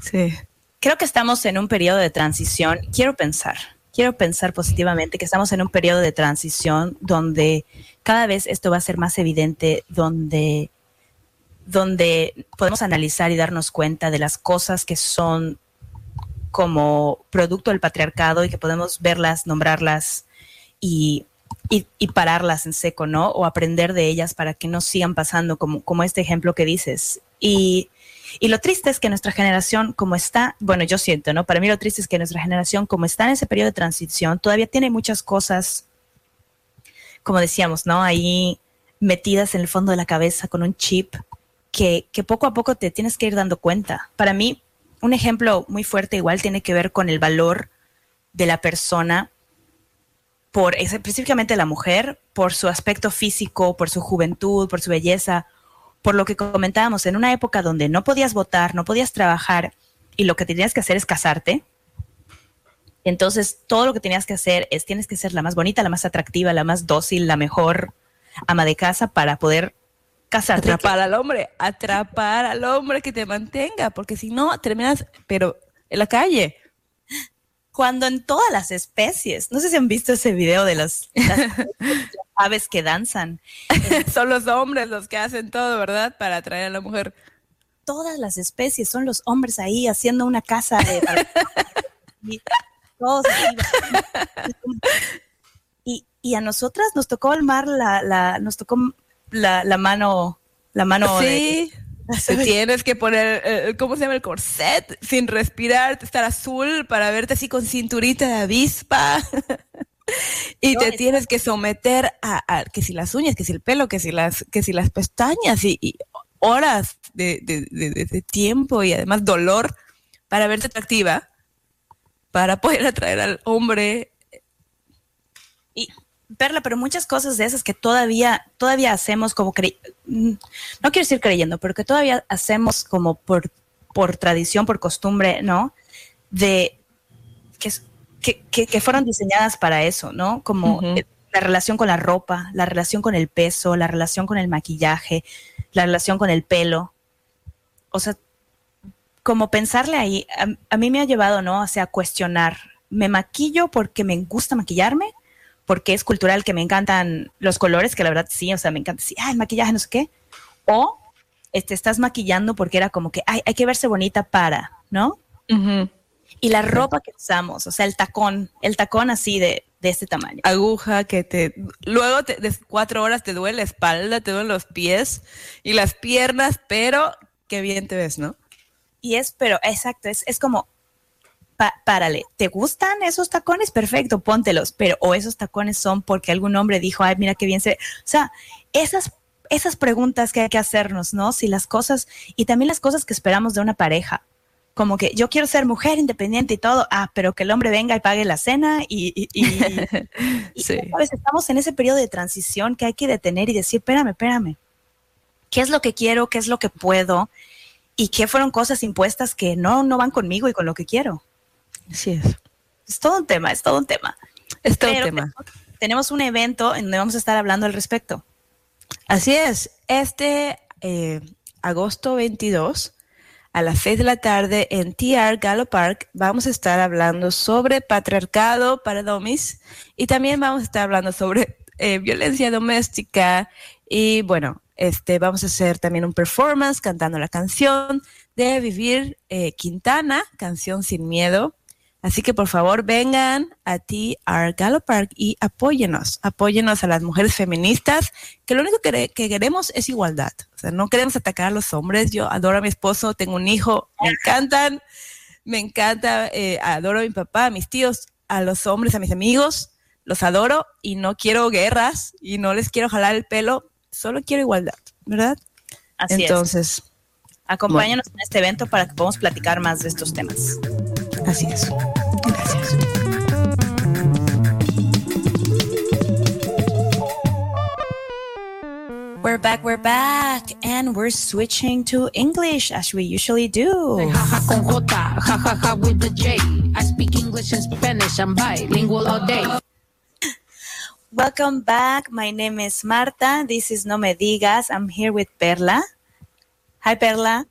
Sí. Creo que estamos en un periodo de transición. Quiero pensar, quiero pensar positivamente que estamos en un periodo de transición donde cada vez esto va a ser más evidente, donde donde podemos analizar y darnos cuenta de las cosas que son como producto del patriarcado y que podemos verlas, nombrarlas y, y, y pararlas en seco, ¿no? O aprender de ellas para que no sigan pasando, como, como este ejemplo que dices. Y, y lo triste es que nuestra generación, como está, bueno, yo siento, ¿no? Para mí lo triste es que nuestra generación, como está en ese periodo de transición, todavía tiene muchas cosas, como decíamos, ¿no? Ahí metidas en el fondo de la cabeza con un chip que, que poco a poco te tienes que ir dando cuenta. Para mí, un ejemplo muy fuerte igual tiene que ver con el valor de la persona por específicamente la mujer, por su aspecto físico, por su juventud, por su belleza, por lo que comentábamos, en una época donde no podías votar, no podías trabajar y lo que tenías que hacer es casarte. Entonces, todo lo que tenías que hacer es tienes que ser la más bonita, la más atractiva, la más dócil, la mejor ama de casa para poder casarte. Atrapar al hombre, atrapar al hombre que te mantenga, porque si no, terminas, pero en la calle. Cuando en todas las especies, no sé si han visto ese video de las, las aves que danzan, Son los hombres los que hacen todo, ¿verdad? Para atraer a la mujer. todas las especies son los hombres ahí haciendo una casa de y todos y, y a nosotras nos tocó el mar la, la nos tocó la, la mano la mano de- Sí. Te tienes que poner, eh, ¿cómo se llama el corset? Sin respirar, estar azul para verte así con cinturita de avispa. y No, te es- tienes que someter a, a que si las uñas, que si el pelo, que si las, que si las pestañas y, y horas de, de- de- de- de tiempo y además dolor para verte atractiva, para poder atraer al hombre. y Perla, pero muchas cosas de esas que todavía, todavía hacemos como cre- mm, no quiero decir creyendo, pero que todavía hacemos como por, por tradición, por costumbre, ¿no? De que, que, que- fueron diseñadas para eso, ¿no? Como la relación con la ropa, la relación con el peso, la relación con el maquillaje, la relación con el pelo. O sea, como pensarle ahí, a, a mí me ha llevado, ¿no? O sea, a cuestionar. ¿Me maquillo porque me gusta maquillarme? Porque es cultural, que me encantan los colores, que la verdad sí, o sea, me encanta, sí, ah, el maquillaje, no sé qué. O te este, estás maquillando porque era como que, ay, hay que verse bonita para, ¿no? Y la ropa que usamos, o sea, el tacón, el tacón así de, de este tamaño. aguja que te luego te, de cuatro horas te duele la espalda, te duelen los pies y las piernas, pero qué bien te ves, ¿no? Y es, pero exacto, es, es como, pa- párale, ¿te gustan esos tacones? Perfecto, póntelos, pero o esos tacones son porque algún hombre dijo, ay, mira qué bien se... O sea, esas, esas preguntas que hay que hacernos, ¿no? Si las cosas, y también las cosas que esperamos de una pareja, como que yo quiero ser mujer independiente y todo, ah, pero que el hombre venga y pague la cena y... y- y- y, Sí. ¿sabes? Estamos en ese periodo de transición que hay que detener y decir, espérame, espérame, ¿qué es lo que quiero? ¿Qué es lo que puedo? ¿Y qué fueron cosas impuestas que no, no van conmigo y con lo que quiero? Así es. Es todo un tema, es todo un tema. Es todo un tema. tenemos- un evento en donde vamos a estar hablando al respecto. Así es. Este eh, agosto 22 a las 6 de la tarde en TR Gallo Park vamos a estar hablando sobre patriarcado para domis y también vamos a estar hablando sobre eh, violencia doméstica y bueno, este vamos a hacer también un performance cantando la canción de Vivir eh, Quintana, canción sin miedo. Así que por favor vengan a TR Gallo Park y apóyenos, apóyenos a las mujeres feministas, que lo único que, quere- que queremos es igualdad. O sea, no queremos atacar a los hombres. Yo adoro a mi esposo, tengo un hijo, me encantan, me encanta, eh, adoro a mi papá, a mis tíos, a los hombres, a mis amigos, los adoro y no quiero guerras y no les quiero jalar el pelo, solo quiero igualdad, ¿verdad? Así Entonces, es. Acompáñanos en este evento para que podamos platicar más de estos temas. Así es. Gracias. We're back, we're back, and we're switching to English as we usually do. Jaja con J, jajaja with the J. I speak English and Spanish, I'm bilingual all day. Welcome back. My name is Marta. This is No Me Digas. I'm here with Perla. Hi, Perla.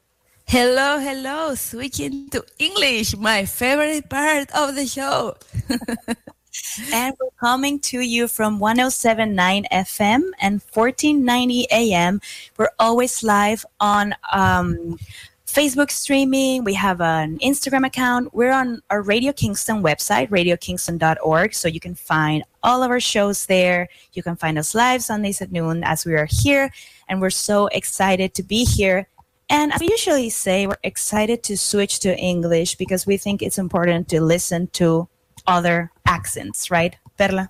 Hello, hello. Switching to English, my favorite part of the show. and we're coming to you from 1079 FM and 1490 AM. We're always live on um, Facebook streaming. We have an Instagram account. We're on our Radio Kingston website, radiokingston.org. So you can find all of our shows there. You can find us live Sundays at noon as we are here. And we're so excited to be here. And as we usually say, we're excited to switch to English because we think it's important to listen to other accents, right, Perla?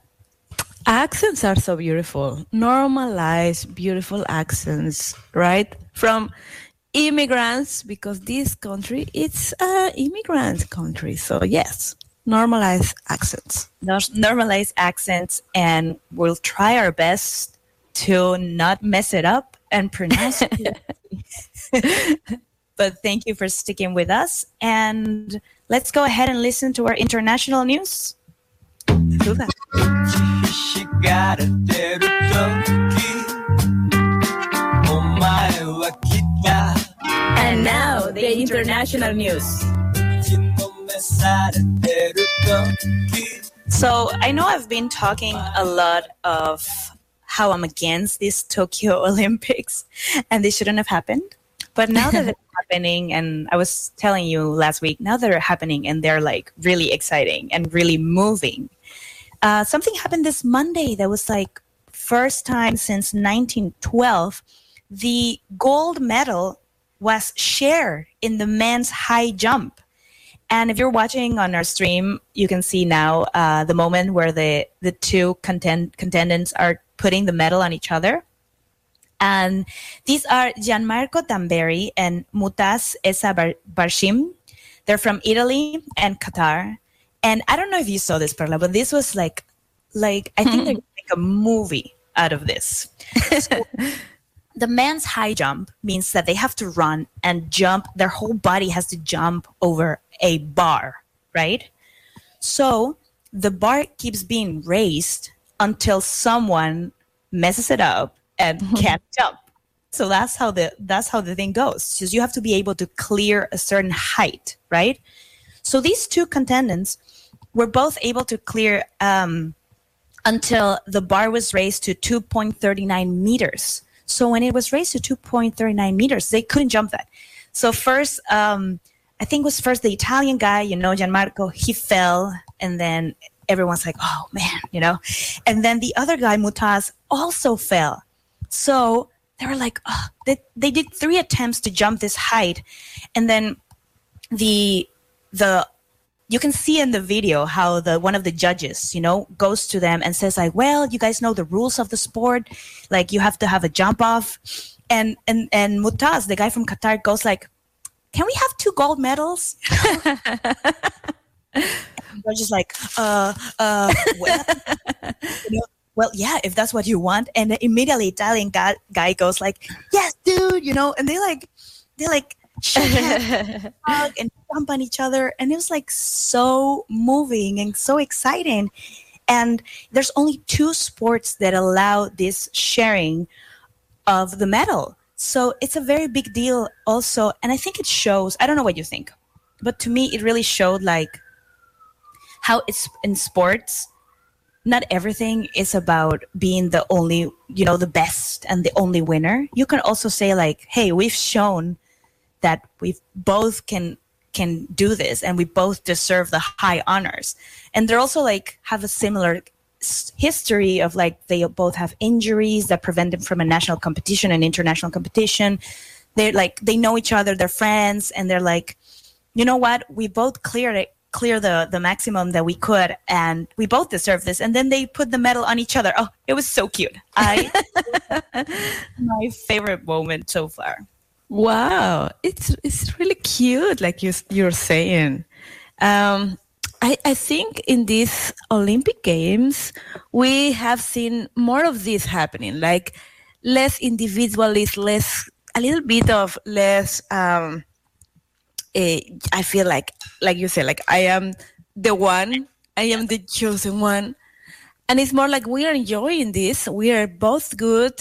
Accents are so beautiful. Normalize beautiful accents, right? From immigrants, because this country it's an immigrant country. So yes, normalize accents. Normalize accents, and we'll try our best to not mess it up and pronounce it. but thank you for sticking with us. And let's go ahead and listen to our international news. She got a little donkey. Oh my, Wakita. And now the international news. You know me side a little donkey. So I know I've been talking a lot of how I'm against these Tokyo Olympics and they shouldn't have happened. But now that they're happening, and I was telling you last week, now they're happening and they're like really exciting and really moving. Uh, something happened this Monday that was like first time since 1912. The gold medal was shared in the men's high jump. And if you're watching on our stream, you can see now uh, the moment where the the two contend- contendants are putting the medal on each other. And these are Gianmarco Tamberi and Mutaz Esa Bar- Barshim. They're from Italy and Qatar. And I don't know if you saw this, Perla, but this was like, like I think hmm. they're gonna make a movie out of this. So, the men's high jump means that they have to run and jump. Their whole body has to jump over a bar, right? So the bar keeps being raised until someone messes it up and can't jump. So that's how the that's how the thing goes. Because you have to be able to clear a certain height, right? So these two contendants were both able to clear um, until the bar was raised to 2.39 meters. So when it was raised to 2.39 meters, they couldn't jump that. So first, um, I think it was first the Italian guy, you know, Gianmarco, he fell, and then everyone's like, oh man, you know. And then the other guy, Mutaz, also fell. So they were like, oh, they, they did three attempts to jump this height, and then the the you can see in the video how the one of the judges you know goes to them and says like well you guys know the rules of the sport like you have to have a jump off and and and mutaz the guy from qatar goes like can we have two gold medals? They're just like uh uh well, well yeah if that's what you want. And immediately italian guy, guy goes like yes dude you know and they like they like hug and jump on each other. And it was like so moving and so exciting. And there's only two sports that allow this sharing of the medal. So it's a very big deal also. And i think it shows i don't know what you think but to me it really showed like how it's in sports not everything is about being the only you know the best and the only winner. You can also say like hey we've shown that we both can can do this and we both deserve the high honors. And they're also like have a similar history of like they both have injuries that prevent them from a national competition and international competition. They're like they know each other they're friends and they're like you know what? We both cleared it clear the the maximum that we could and we both deserve this and then they put the medal on each other oh it was so cute i my favorite moment so far Wow, it's it's really cute, like you you're saying. Um, I I think in these Olympic Games we have seen more of this happening, like less individualist, less a little bit of less. Um, eh, I feel like, like you said, like I am the one, I am the chosen one, and it's more like we are enjoying this. We are both good,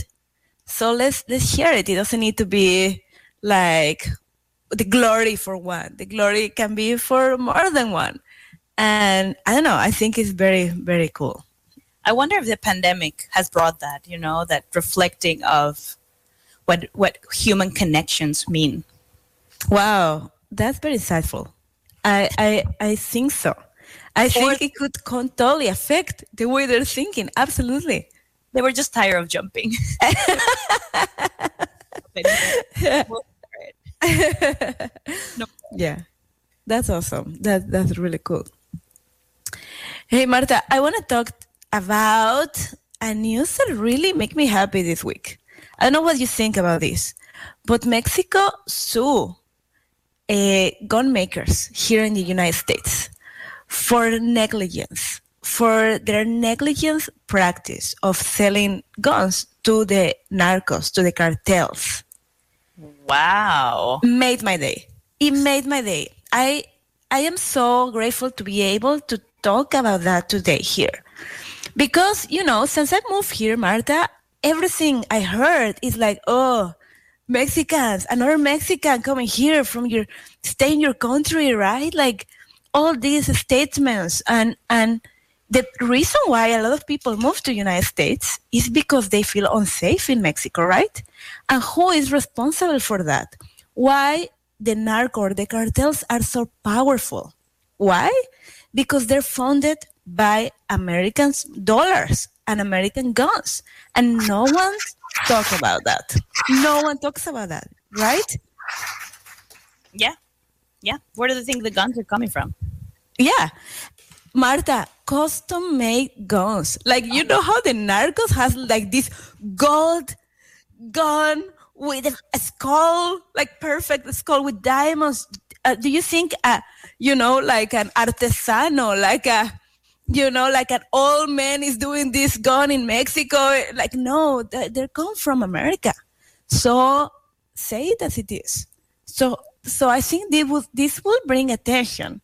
so let's let's share it. It doesn't need to be like the glory for one. The glory can be for more than one. and I don't know. I think it's very very cool. I wonder if the pandemic has brought that, you know, that reflecting of what what human connections mean. Wow, that's very insightful. I I I think so. I think it could totally affect the way they're thinking. Absolutely. They were just tired of jumping. Yeah, that's awesome. That that's really cool. Hey Marta, I want to talk about a news that really make me happy this week. I don't know what you think about this, but Mexico sue uh, gun makers here in the United States for negligence, for their negligence practice of selling guns to the narcos, to the cartels Wow. made my day. It made my day. I I am so grateful to be able to talk about that today here. Because, you know, since I moved here, Marta, everything I heard is like, oh, Mexicans, another Mexican coming here from your stay in your country, right? Like all these statements and and the reason why a lot of people move to United States is because they feel unsafe in Mexico, right? And who is responsible for that? Why the narco the cartels are so powerful? Why? Because they're funded by Americans' dollars and American guns. And no one talks about that. No one talks about that, right? Yeah. Yeah. Where do they think the guns are coming from? Yeah. Marta, custom made guns. Like you know how the narcos has like this gold gun with a, a skull, like perfect skull with diamonds. Uh, do you think, uh, you know, like an artesano, like a, you know, like an old man is doing this gun in Mexico? Like no, they, come from America. So say it as it is. So so I think this will this will bring attention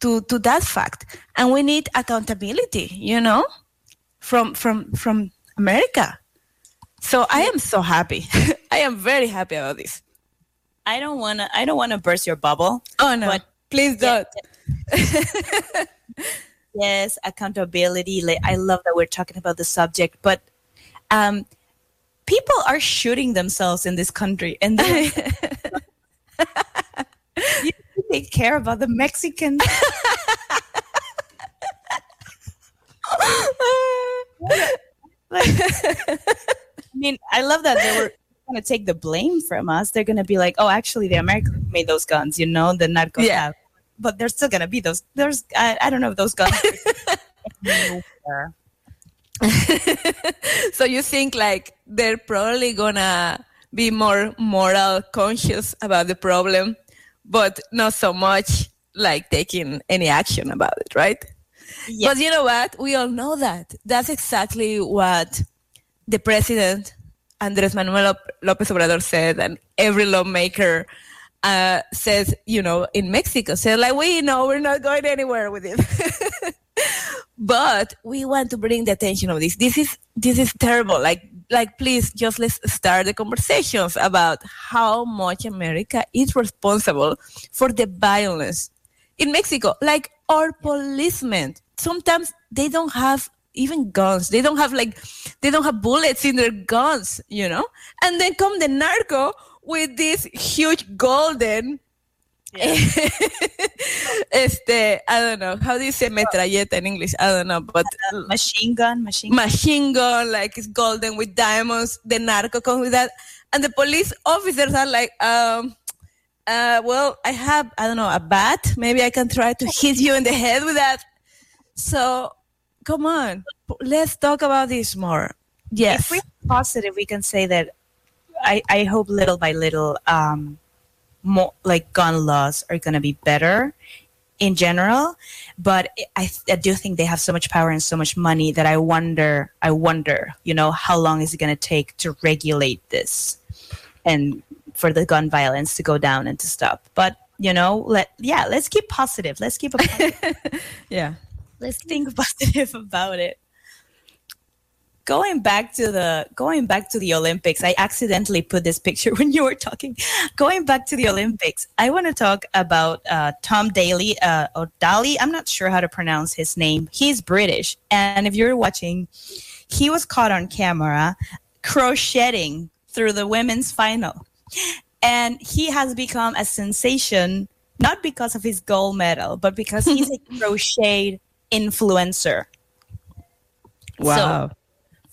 to to that fact and we need accountability you know from from from america so i am so happy i am very happy about this I don't want to. I don't want to burst your bubble. oh no But- please don't yes, accountability. Like I love that we're talking about the subject, but um, people are shooting themselves in this country, and they, you they care about the Mexicans. like, I mean, I love that they were going to take the blame from us. They're going to be like, "Oh, actually, the Americans made those guns. You know, the narcos Yeah. have." But there's still going to be those. There's I, I don't know if those guns. so you think like they're probably gonna be more moral conscious about the problem but not so much like taking any action about it right Yeah. But you know what? We all know that. That's exactly what the president, Andres Manuel Lopez Obrador, said, and every lawmaker uh, says, you know, in Mexico, said, like, we know we're not going anywhere with it. but we want to bring the attention of this. This is this is terrible. Like, like, please, just let's start the conversations about how much America is responsible for the violence in Mexico, like our policemen, sometimes they don't have even guns. They don't have like, they don't have bullets in their guns, you know? And then come the narco with this huge golden, este, I don't know, how do you say metralleta in English? I don't know, but machine gun, machine gun. machine gun, like it's golden with diamonds. The narco comes with that. And the police officers are like, um, uh, well, I have, I don't know, a bat. Maybe I can try to hit you in the head with that. So, come on, let's talk about this more. Yes. If we're positive, we can say that I, I hope little by little, um, more like gun laws are going to be better in general. But I, I do think they have so much power and so much money that I wonder, I wonder, you know, how long is it going to take to regulate this and for the gun violence to go down and to stop? But you know, let yeah, let's keep positive. Let's keep a yeah. let's think positive about it. Going back to the going back to the Olympics, I accidentally put this picture when you were talking. Going back to the Olympics, I want to talk about uh, Tom Daly uh, or Daly. I'm not sure how to pronounce his name. He's British, and if you're watching, he was caught on camera crocheting through the women's final, and he has become a sensation not because of his gold medal, but because he's a crochet influencer. Wow.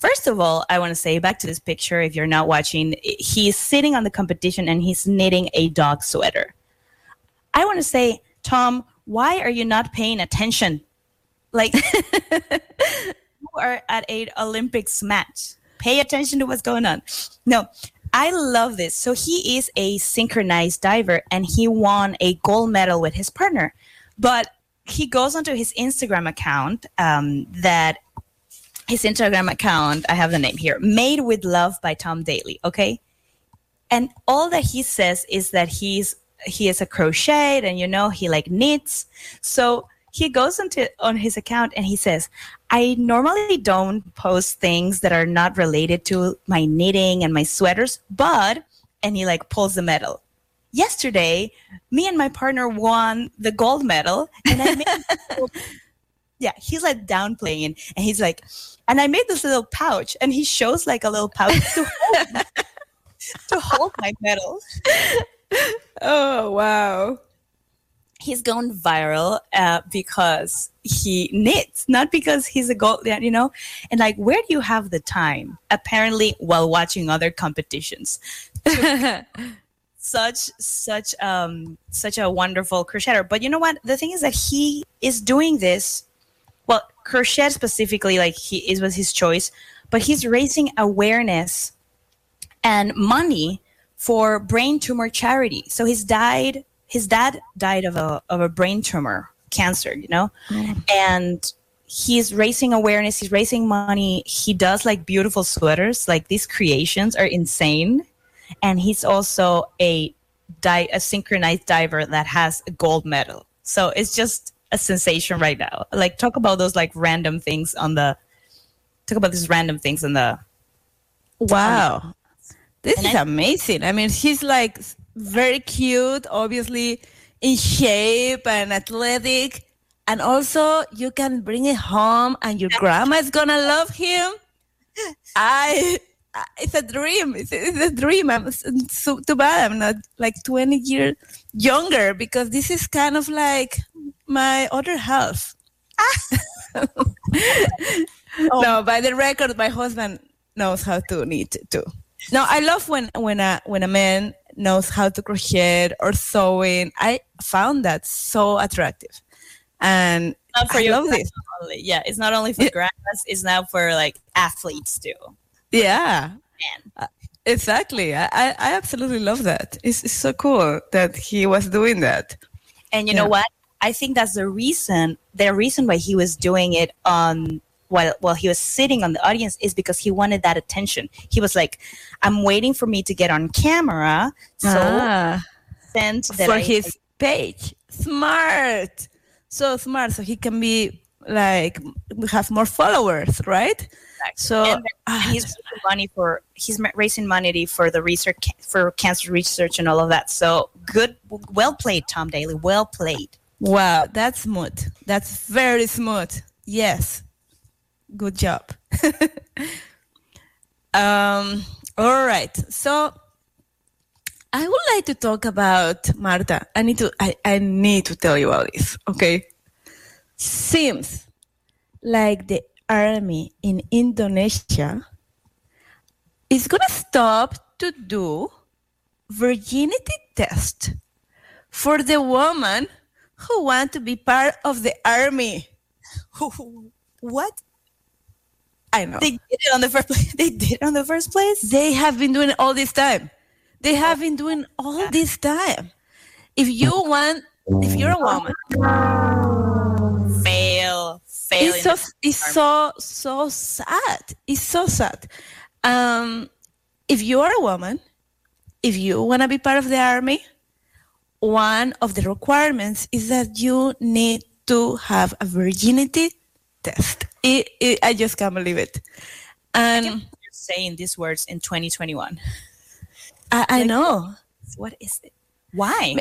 First of all, I want to say back to this picture. If you're not watching, he's sitting on the competition and he's knitting a dog sweater. I want to say, Tom, why are you not paying attention? Like, you are at a Olympics match. Pay attention to what's going on. No, I love this. So he is a synchronized diver and he won a gold medal with his partner. But he goes onto his Instagram account um, that his Instagram account, I have the name here, Made with Love by Tom Daly. Okay. And all that he says is that he's he is a crochet and you know he like knits. So he goes into on his account and he says, I normally don't post things that are not related to my knitting and my sweaters, but and he like pulls the medal. Yesterday, me and my partner won the gold medal and I made yeah, he's like downplaying and he's like, and I made this little pouch and he shows like a little pouch to hold, to hold my medal. Oh wow. He's gone viral uh, because he knits, not because he's a gold, you know. And like, where do you have the time? Apparently, while watching other competitions. such such um such a wonderful crocheter. But you know what? The thing is that he is doing this crochet specifically, like he it was his choice, but he's raising awareness and money for brain tumor charity. So his died his dad died of a of a brain tumor, cancer, you know? Mm. And he's raising awareness, he's raising money. He does like beautiful sweaters. Like these creations are insane. And he's also a di- a synchronized diver that has a gold medal. So it's just a sensation right now. Like talk about those like random things on the talk about these random things on the Wow. This is I- amazing. I mean, he's like very cute, obviously in shape and athletic. And also, you can bring it home and your grandma is going to love him. I, I- it's a dream. It's, it's a dream. I'm so too bad I'm not like 20 years younger because this is kind of like my other half. No, by the record, my husband knows how to knit too. No, I love when when a when a man knows how to crochet or sewing. I found that so attractive, and not for I love this. only. Yeah, it's not only for grandmas, it's now for like athletes too. Yeah, Uh, exactly. I, I I absolutely love that. It's, it's so cool that he was doing that. And you know what? I think that's the reason. The reason why he was doing it on while while he was sitting on the audience is because he wanted that attention. He was like, "I'm waiting for me to get on camera, so Ah. send that for I- his page. Smart, so smart. So he can be like we have more followers, right? So and, ah, he's raising money for he's raising money for the research for cancer research and all of that. So good, well played, Tom Daly. Well played. Wow, that's smooth. That's very smooth. Yes. Good job. um, all right. So I would like to talk about Marta. I need to I, I need to tell you about this, okay? Seems like the army in Indonesia is gonna stop to do virginity test for the woman who want to be part of the army. What? I know. They did it on the first place. They did it on the first place. They have been doing it all this time. They have been doing all this time. If you want, if you're a woman, Fail. It's so it's so so sad. It's so sad. Um, if you are a woman, if you want to be part of the army, one of the requirements is that you need to have a virginity test. It, it, I just can't believe it. And You're saying these words in 2021. I, I know. What is it? Why?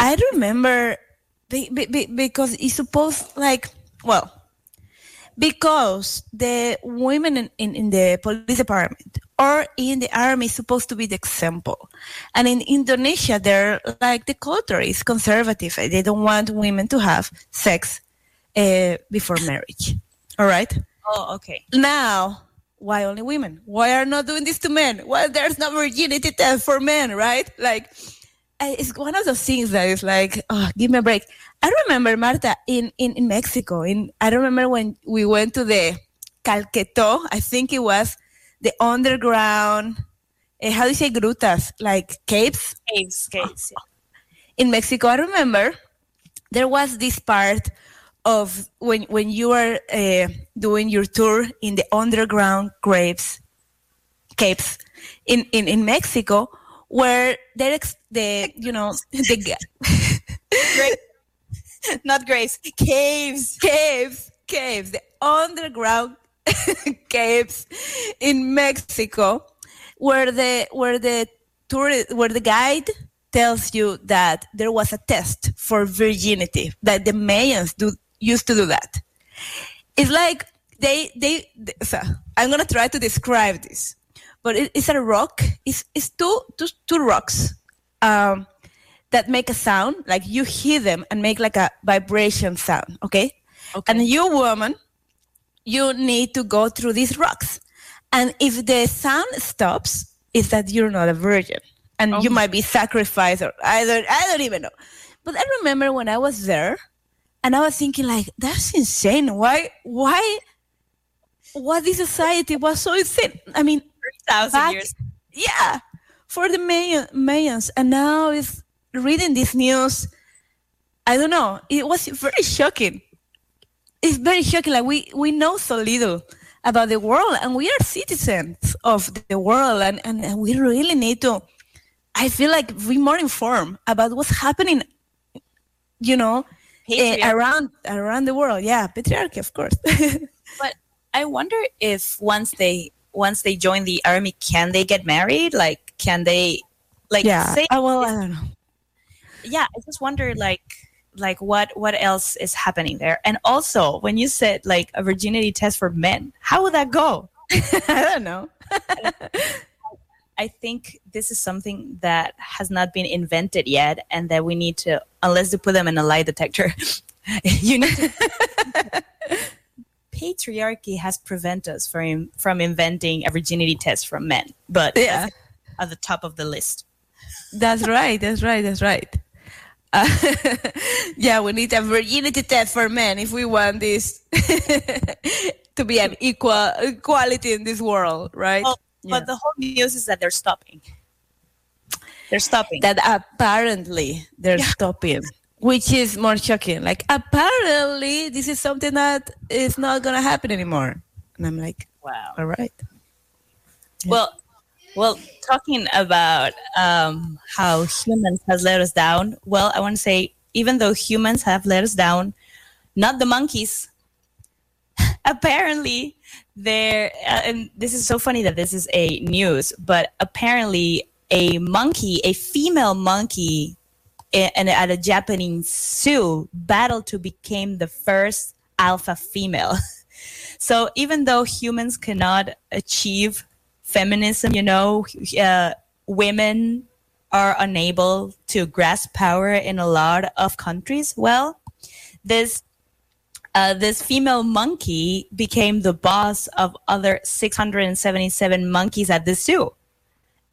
I remember be, be, be- because it's supposed like well because the women in, in, in the police department or in the army is supposed to be the example. And in indonesia they're like the culture is conservative. They don't want women to have sex uh, before marriage. All right? Oh, okay. now why only women? Why are not doing this to men? Why there's no virginity test for men right? Like it's one of those things that is like oh give me a break. I remember marta in in, in mexico in i remember when we went to the calqueto i think it was the underground eh, how do you say grutas? Like caves Caves, caves. in Mexico, I remember there was this part of when when you are uh, doing your tour in the underground graves, caves in, in, in Mexico, where there ex- the you know the ga- Not graves, caves. caves. Caves. The underground caves in Mexico where the where the tourist where the guide tells you that there was a test for virginity that the Mayans do used to do that. It's like they they, th- so I'm gonna try to describe this, but it, it's a rock. It's it's two two two rocks. Um, that make a sound. Like you hear them and make like a vibration sound okay, okay? and you woman you need to go through these rocks. And if the sound stops it's that you're not a virgin. And you might be sacrificed or i don't i don't even know. But i remember when i was there and i was thinking like that's insane. Why why why this society was so insane? I mean Thousand back- years. yeah for the May- Mayans and now it's reading this news i don't know. It was very shocking. It's very shocking. Like we we know so little about the world and we are citizens of the world and and, and we really need to i feel like be more informed about what's happening you know eh, Patriarchy. around around the world. Yeah patriarchy of course. But I wonder if once they once they join the army, can they get married? Like, can they? Like, yeah say, Uh, well i don't know yeah. I just wonder, like, like what what else is happening there? And also, when you said like a virginity test for men, how would that go? i don't know I think this is something that has not been invented yet, and that we need to, unless they put them in a lie detector, you need to. Patriarchy has prevented us from from inventing a virginity test from men, but Yeah. at the top of the list. That's right. That's right. That's right. Uh, yeah, we need a virginity test for men if we want this to be an equal equality in this world, right? Well, Yeah. But the whole news is that they're stopping. They're stopping. that apparently they're stopping, which is more shocking. Like apparently this is something that is not gonna happen anymore, and I'm like, wow. all right. Well, well, talking about um, how humans has let us down. Well, I want to say, even though humans have let us down, not the monkeys. apparently, there, uh, and this is so funny that this is a news, but apparently, a monkey, a female monkey, and at a Japanese zoo, battled to become the first alpha female. So even though humans cannot achieve feminism, you know, uh, women are unable to grasp power in a lot of countries. Well, this uh, this female monkey became the boss of other 677 monkeys at the zoo.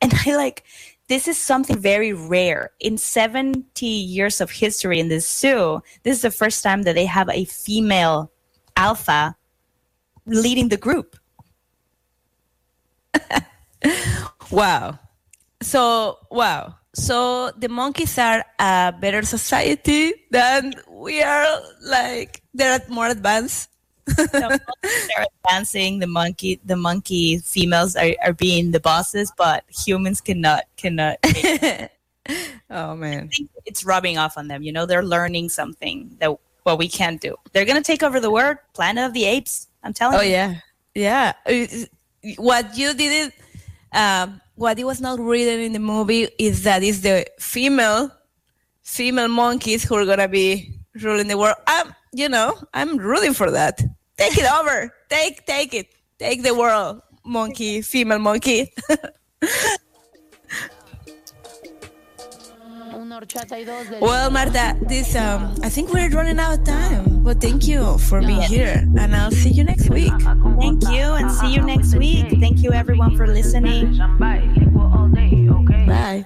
And I like, this is something very rare. In 70 years of history in this zoo, this is the first time that they have a female alpha leading the group. Wow. So wow. So the monkeys are a better society than we are. Like they're more advanced. the are advancing. The monkey, the monkey females are, are being the bosses, but humans cannot cannot. Oh man. think it's rubbing off on them. You know, they're learning something that what we can't do. They're gonna take over the world, Planet of the Apes. I'm telling you. Oh you. yeah, yeah. What you didn't, uh, what it was not written in the movie is that it's the female, female monkeys who are gonna be ruling the world. I'm, you know, I'm rooting for that. Take it over. Take, take it. Take the world, monkey, female monkey. Well, Marta, this um, I think we're running out of time. But thank you for being here, and I'll see you next week. Thank you, and see you next week. Thank you, everyone, for listening. Bye.